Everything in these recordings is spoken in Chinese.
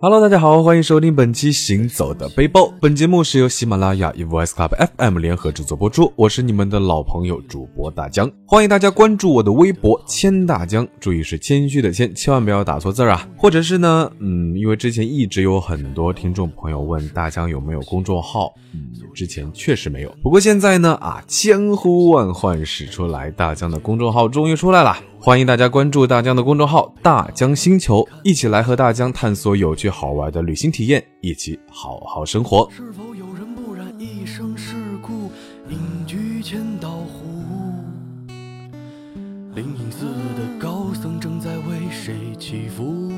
Hello，大家好，欢迎收听本期《行走的背包》。本节目是由喜马拉雅、e Voice Club FM 联合制作播出。我是你们的老朋友主播大江，欢迎大家关注我的微博“千大江”，注意是谦虚的谦，千万不要打错字啊。或者是呢，嗯，因为之前一直有很多听众朋友问大江有没有公众号，嗯，之前确实没有。不过现在呢，啊，千呼万唤始出来，大江的公众号终于出来了。欢迎大家关注大江的公众号“大江星球”，一起来和大江探索有趣好玩的旅行体验，一起好好生活。是否有人不染一生世故，隐居千岛湖？灵隐寺的高僧正在为谁祈福？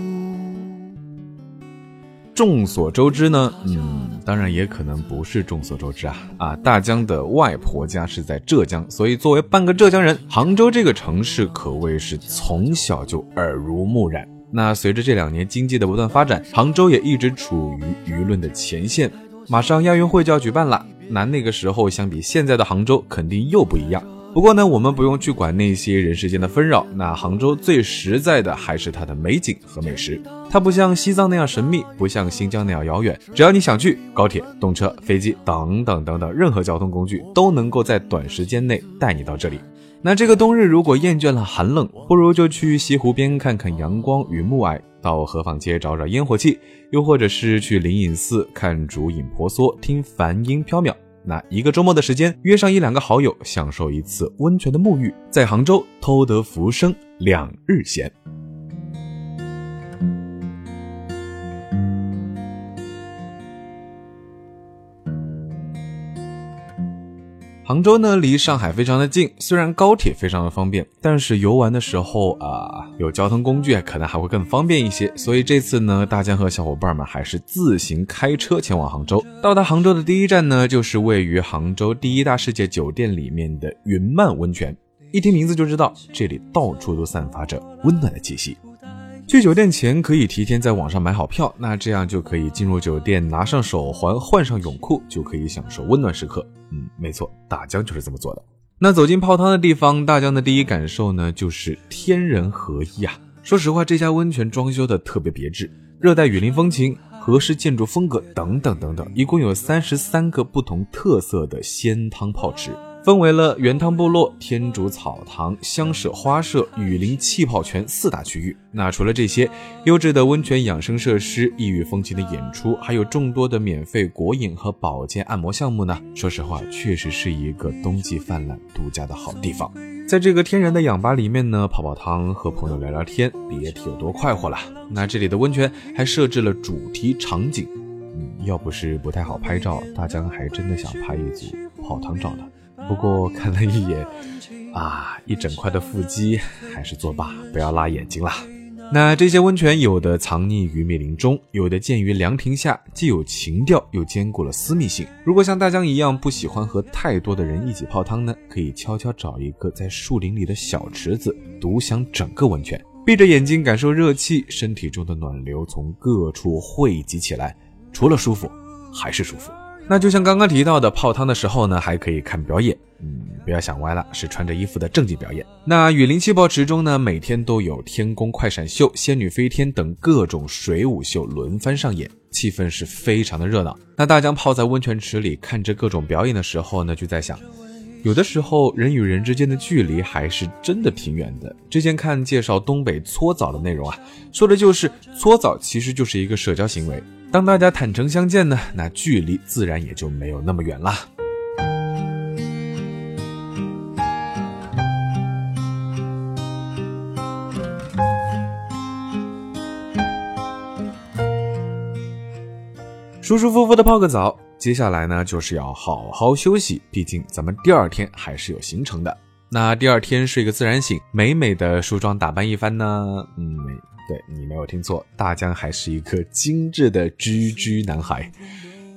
众所周知呢，嗯，当然也可能不是众所周知啊啊！大江的外婆家是在浙江，所以作为半个浙江人，杭州这个城市可谓是从小就耳濡目染。那随着这两年经济的不断发展，杭州也一直处于舆论的前线。马上亚运会就要举办了，那那个时候相比现在的杭州，肯定又不一样。不过呢，我们不用去管那些人世间的纷扰。那杭州最实在的还是它的美景和美食。它不像西藏那样神秘，不像新疆那样遥远。只要你想去，高铁、动车、飞机等等等等，任何交通工具都能够在短时间内带你到这里。那这个冬日如果厌倦了寒冷，不如就去西湖边看看阳光与暮霭，到河坊街找找烟火气，又或者是去灵隐寺看竹影婆娑，听梵音飘渺。那一个周末的时间，约上一两个好友，享受一次温泉的沐浴，在杭州偷得浮生两日闲。杭州呢，离上海非常的近，虽然高铁非常的方便，但是游玩的时候啊，有交通工具可能还会更方便一些。所以这次呢，大江和小伙伴们还是自行开车前往杭州。到达杭州的第一站呢，就是位于杭州第一大世界酒店里面的云漫温泉。一听名字就知道，这里到处都散发着温暖的气息。去酒店前可以提前在网上买好票，那这样就可以进入酒店，拿上手环，换上泳裤，就可以享受温暖时刻。嗯，没错，大江就是这么做的。那走进泡汤的地方，大江的第一感受呢，就是天人合一啊。说实话，这家温泉装修的特别别致，热带雨林风情、合适建筑风格等等等等，一共有三十三个不同特色的鲜汤泡池。分为了原汤部落、天竺草堂、香舍花舍、雨林气泡泉四大区域。那除了这些优质的温泉养生设施、异域风情的演出，还有众多的免费国饮和保健按摩项目呢。说实话，确实是一个冬季泛滥度假的好地方。在这个天然的氧吧里面呢，泡泡汤，和朋友聊聊天，别提有多快活了。那这里的温泉还设置了主题场景，嗯，要不是不太好拍照，大江还真的想拍一组泡汤照的。不过看了一眼，啊，一整块的腹肌，还是作罢，不要辣眼睛了。那这些温泉有的藏匿于密林中，有的建于凉亭下，既有情调，又兼顾了私密性。如果像大江一样不喜欢和太多的人一起泡汤呢，可以悄悄找一个在树林里的小池子，独享整个温泉，闭着眼睛感受热气，身体中的暖流从各处汇集起来，除了舒服，还是舒服。那就像刚刚提到的，泡汤的时候呢，还可以看表演。嗯，不要想歪了，是穿着衣服的正经表演。那雨林气泡池中呢，每天都有天宫快闪秀、仙女飞天等各种水舞秀轮番上演，气氛是非常的热闹。那大江泡在温泉池里看着各种表演的时候呢，就在想，有的时候人与人之间的距离还是真的挺远的。之前看介绍东北搓澡的内容啊，说的就是搓澡其实就是一个社交行为。当大家坦诚相见呢，那距离自然也就没有那么远了。舒舒服服的泡个澡，接下来呢就是要好好休息，毕竟咱们第二天还是有行程的。那第二天睡个自然醒，美美的梳妆打扮一番呢，嗯。对你没有听错，大江还是一个精致的居居男孩。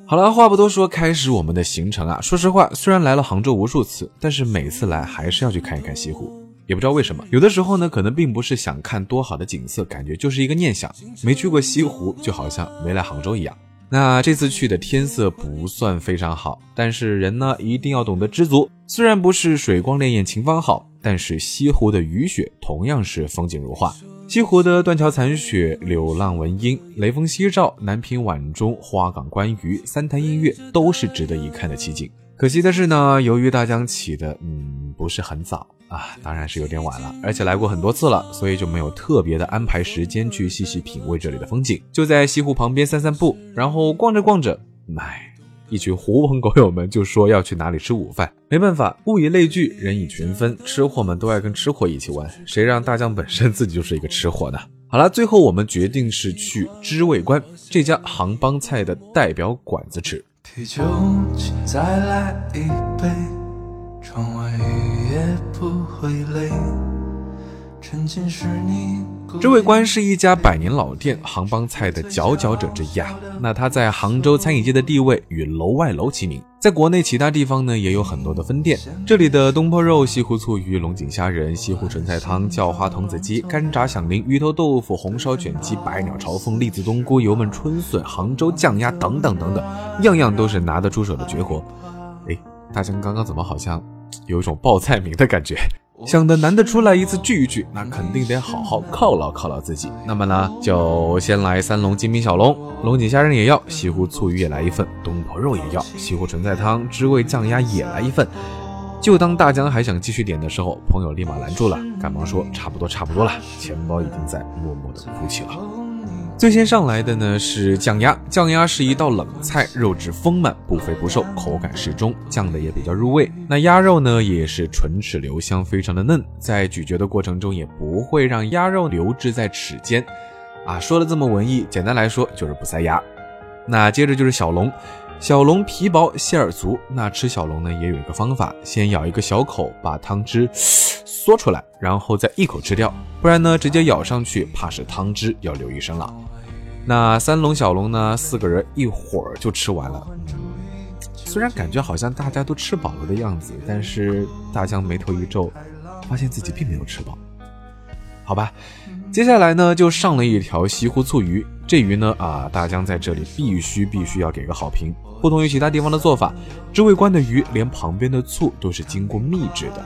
好了，话不多说，开始我们的行程啊。说实话，虽然来了杭州无数次，但是每次来还是要去看一看西湖。也不知道为什么，有的时候呢，可能并不是想看多好的景色，感觉就是一个念想。没去过西湖，就好像没来杭州一样。那这次去的天色不算非常好，但是人呢一定要懂得知足。虽然不是水光潋滟晴方好，但是西湖的雨雪同样是风景如画。西湖的断桥残雪、柳浪闻莺、雷锋夕照、南屏晚钟、花港观鱼、三潭印月，都是值得一看的奇景。可惜的是呢，由于大江起的嗯不是很早啊，当然是有点晚了，而且来过很多次了，所以就没有特别的安排时间去细细品味这里的风景，就在西湖旁边散散步，然后逛着逛着，哎。一群狐朋狗友们就说要去哪里吃午饭，没办法，物以类聚，人以群分，吃货们都爱跟吃货一起玩，谁让大将本身自己就是一个吃货呢？好了，最后我们决定是去知味观这家杭帮菜的代表馆子吃。啤酒，再来一杯，窗外雨也不会累。这位官是一家百年老店，杭帮菜的佼佼者之一啊。那他在杭州餐饮界的地位与楼外楼齐名，在国内其他地方呢也有很多的分店。这里的东坡肉、西湖醋鱼、龙井虾仁、西湖纯菜汤、叫花童子鸡、干炸响铃、鱼头豆腐、红烧卷鸡、百鸟朝凤、栗子冬菇、油焖春笋、杭州酱鸭等等等等，样样都是拿得出手的绝活。哎，大家刚刚怎么好像有一种报菜名的感觉？想的难得出来一次聚一聚，那肯定得好好犒劳犒劳自己。那么呢，就先来三笼精品小笼，龙井虾仁也要，西湖醋鱼也来一份，东坡肉也要，西湖纯菜汤、知味酱鸭也来一份。就当大江还想继续点的时候，朋友立马拦住了，赶忙说：“差不多，差不多了，钱包已经在默默的哭泣了。”最先上来的呢是酱鸭，酱鸭是一道冷菜，肉质丰满，不肥不瘦，口感适中，酱的也比较入味。那鸭肉呢也是唇齿留香，非常的嫩，在咀嚼的过程中也不会让鸭肉留滞在齿间。啊，说的这么文艺，简单来说就是不塞牙。那接着就是小龙，小龙皮薄馅儿足。那吃小龙呢也有一个方法，先咬一个小口，把汤汁 嗦出来，然后再一口吃掉，不然呢直接咬上去，怕是汤汁要流一身了。那三笼小龙呢？四个人一会儿就吃完了。虽然感觉好像大家都吃饱了的样子，但是大江眉头一皱，发现自己并没有吃饱。好吧，接下来呢就上了一条西湖醋鱼。这鱼呢啊，大江在这里必须必须要给个好评。不同于其他地方的做法，知味观的鱼连旁边的醋都是经过秘制的。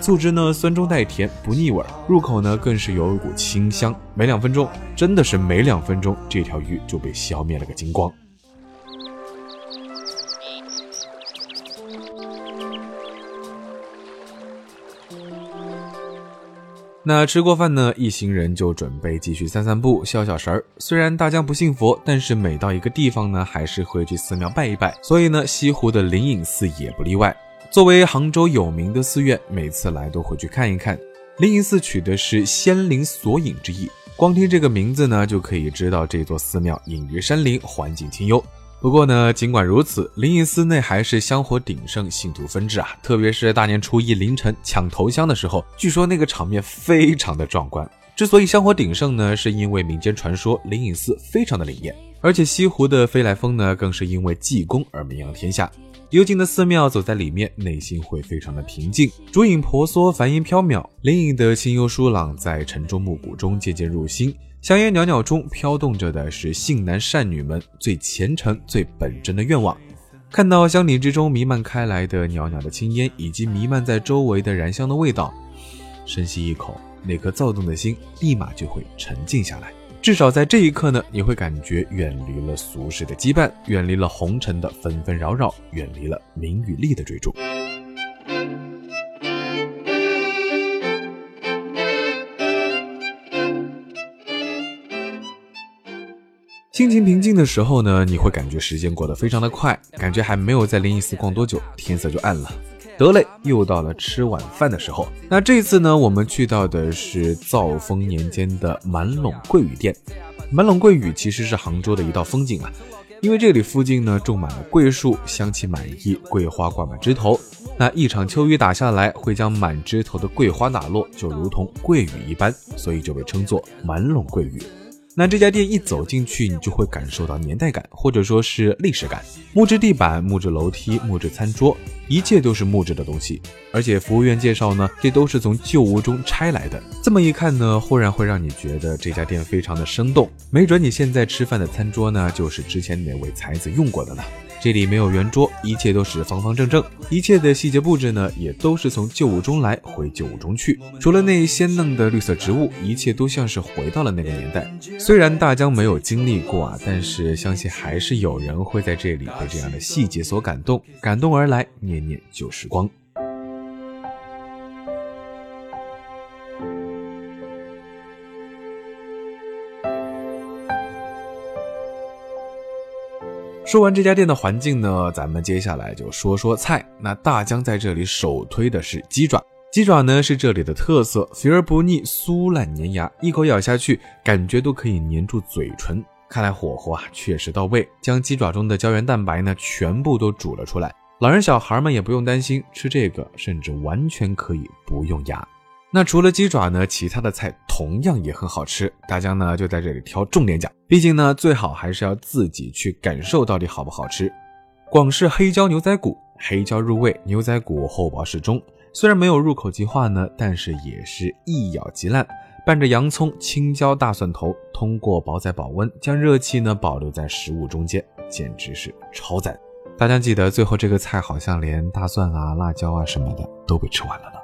醋汁呢，酸中带甜，不腻味，入口呢更是有一股清香。没两分钟，真的是没两分钟，这条鱼就被消灭了个精光。那吃过饭呢，一行人就准备继续散散步、消消神儿。虽然大家不信佛，但是每到一个地方呢，还是会去寺庙拜一拜。所以呢，西湖的灵隐寺也不例外。作为杭州有名的寺院，每次来都会去看一看。灵隐寺取的是仙灵索隐之意，光听这个名字呢，就可以知道这座寺庙隐于山林，环境清幽。不过呢，尽管如此，灵隐寺内还是香火鼎盛，信徒纷至啊。特别是大年初一凌晨抢头香的时候，据说那个场面非常的壮观。之所以香火鼎盛呢，是因为民间传说灵隐寺非常的灵验，而且西湖的飞来峰呢，更是因为济公而名扬天下。幽静的寺庙，走在里面，内心会非常的平静。烛影婆娑，梵音飘渺，灵隐的清幽疏朗，在晨钟暮鼓中渐渐入心。香烟袅袅中飘动着的是性男善女们最虔诚、最本真的愿望。看到香鼎之中弥漫开来的袅袅的青烟，以及弥漫在周围的燃香的味道，深吸一口，那颗躁动的心立马就会沉静下来。至少在这一刻呢，你会感觉远离了俗世的羁绊，远离了红尘的纷纷扰扰，远离了名与利的追逐。心情平静的时候呢，你会感觉时间过得非常的快，感觉还没有在灵隐寺逛多久，天色就暗了。得嘞，又到了吃晚饭的时候。那这次呢，我们去到的是兆丰年间的满陇桂雨店。满陇桂雨其实是杭州的一道风景啊，因为这里附近呢种满了桂树，香气满溢，桂花挂满枝头。那一场秋雨打下来，会将满枝头的桂花打落，就如同桂雨一般，所以就被称作满陇桂雨。那这家店一走进去，你就会感受到年代感，或者说是历史感。木质地板、木质楼梯、木质餐桌，一切都是木质的东西。而且服务员介绍呢，这都是从旧屋中拆来的。这么一看呢，忽然会让你觉得这家店非常的生动。没准你现在吃饭的餐桌呢，就是之前哪位才子用过的呢。这里没有圆桌，一切都是方方正正，一切的细节布置呢，也都是从旧物中来，回旧物中去。除了那鲜嫩的绿色植物，一切都像是回到了那个年代。虽然大江没有经历过啊，但是相信还是有人会在这里被这样的细节所感动，感动而来，念念旧时光。说完这家店的环境呢，咱们接下来就说说菜。那大江在这里首推的是鸡爪，鸡爪呢是这里的特色，肥而不腻，酥烂粘牙，一口咬下去，感觉都可以粘住嘴唇。看来火候啊确实到位，将鸡爪中的胶原蛋白呢全部都煮了出来。老人小孩们也不用担心，吃这个甚至完全可以不用牙。那除了鸡爪呢，其他的菜同样也很好吃。大江呢就在这里挑重点讲，毕竟呢最好还是要自己去感受到底好不好吃。广式黑椒牛仔骨，黑椒入味，牛仔骨厚薄适中，虽然没有入口即化呢，但是也是一咬即烂。拌着洋葱、青椒、大蒜头，通过煲仔保温，将热气呢保留在食物中间，简直是超赞。大家记得最后这个菜好像连大蒜啊、辣椒啊什么的都被吃完了呢。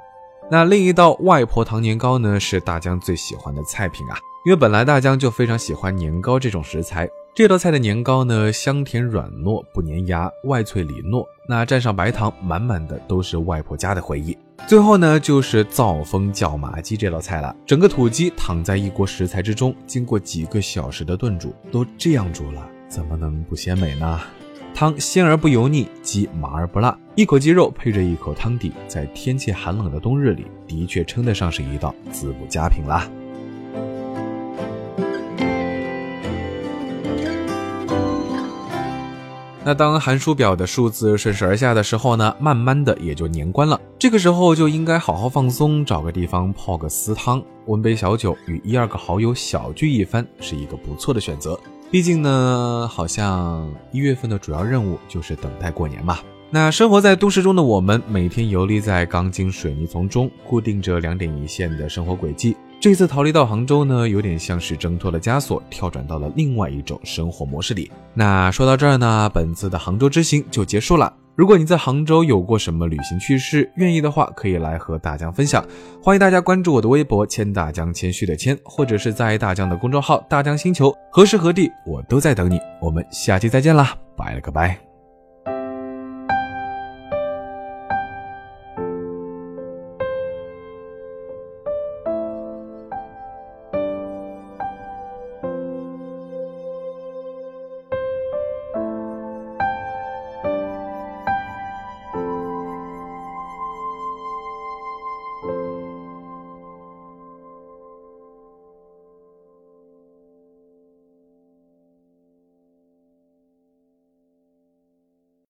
那另一道外婆糖年糕呢，是大江最喜欢的菜品啊，因为本来大江就非常喜欢年糕这种食材。这道菜的年糕呢，香甜软糯，不粘牙，外脆里糯。那蘸上白糖，满满的都是外婆家的回忆。最后呢，就是灶风叫麻鸡这道菜了。整个土鸡躺在一锅食材之中，经过几个小时的炖煮，都这样煮了，怎么能不鲜美呢？汤鲜而不油腻，鸡麻而不辣，一口鸡肉配着一口汤底，在天气寒冷的冬日里，的确称得上是一道滋补佳品啦。那当寒暑表的数字顺势而下的时候呢，慢慢的也就年关了。这个时候就应该好好放松，找个地方泡个私汤，温杯小酒，与一二个好友小聚一番，是一个不错的选择。毕竟呢，好像一月份的主要任务就是等待过年嘛。那生活在都市中的我们，每天游离在钢筋水泥丛中，固定着两点一线的生活轨迹。这次逃离到杭州呢，有点像是挣脱了枷锁，跳转到了另外一种生活模式里。那说到这儿呢，本次的杭州之行就结束了。如果你在杭州有过什么旅行趣事，愿意的话，可以来和大江分享。欢迎大家关注我的微博“谦大江”，谦虚的谦，或者是在大江的公众号“大江星球”，何时何地我都在等你。我们下期再见啦，拜了个拜。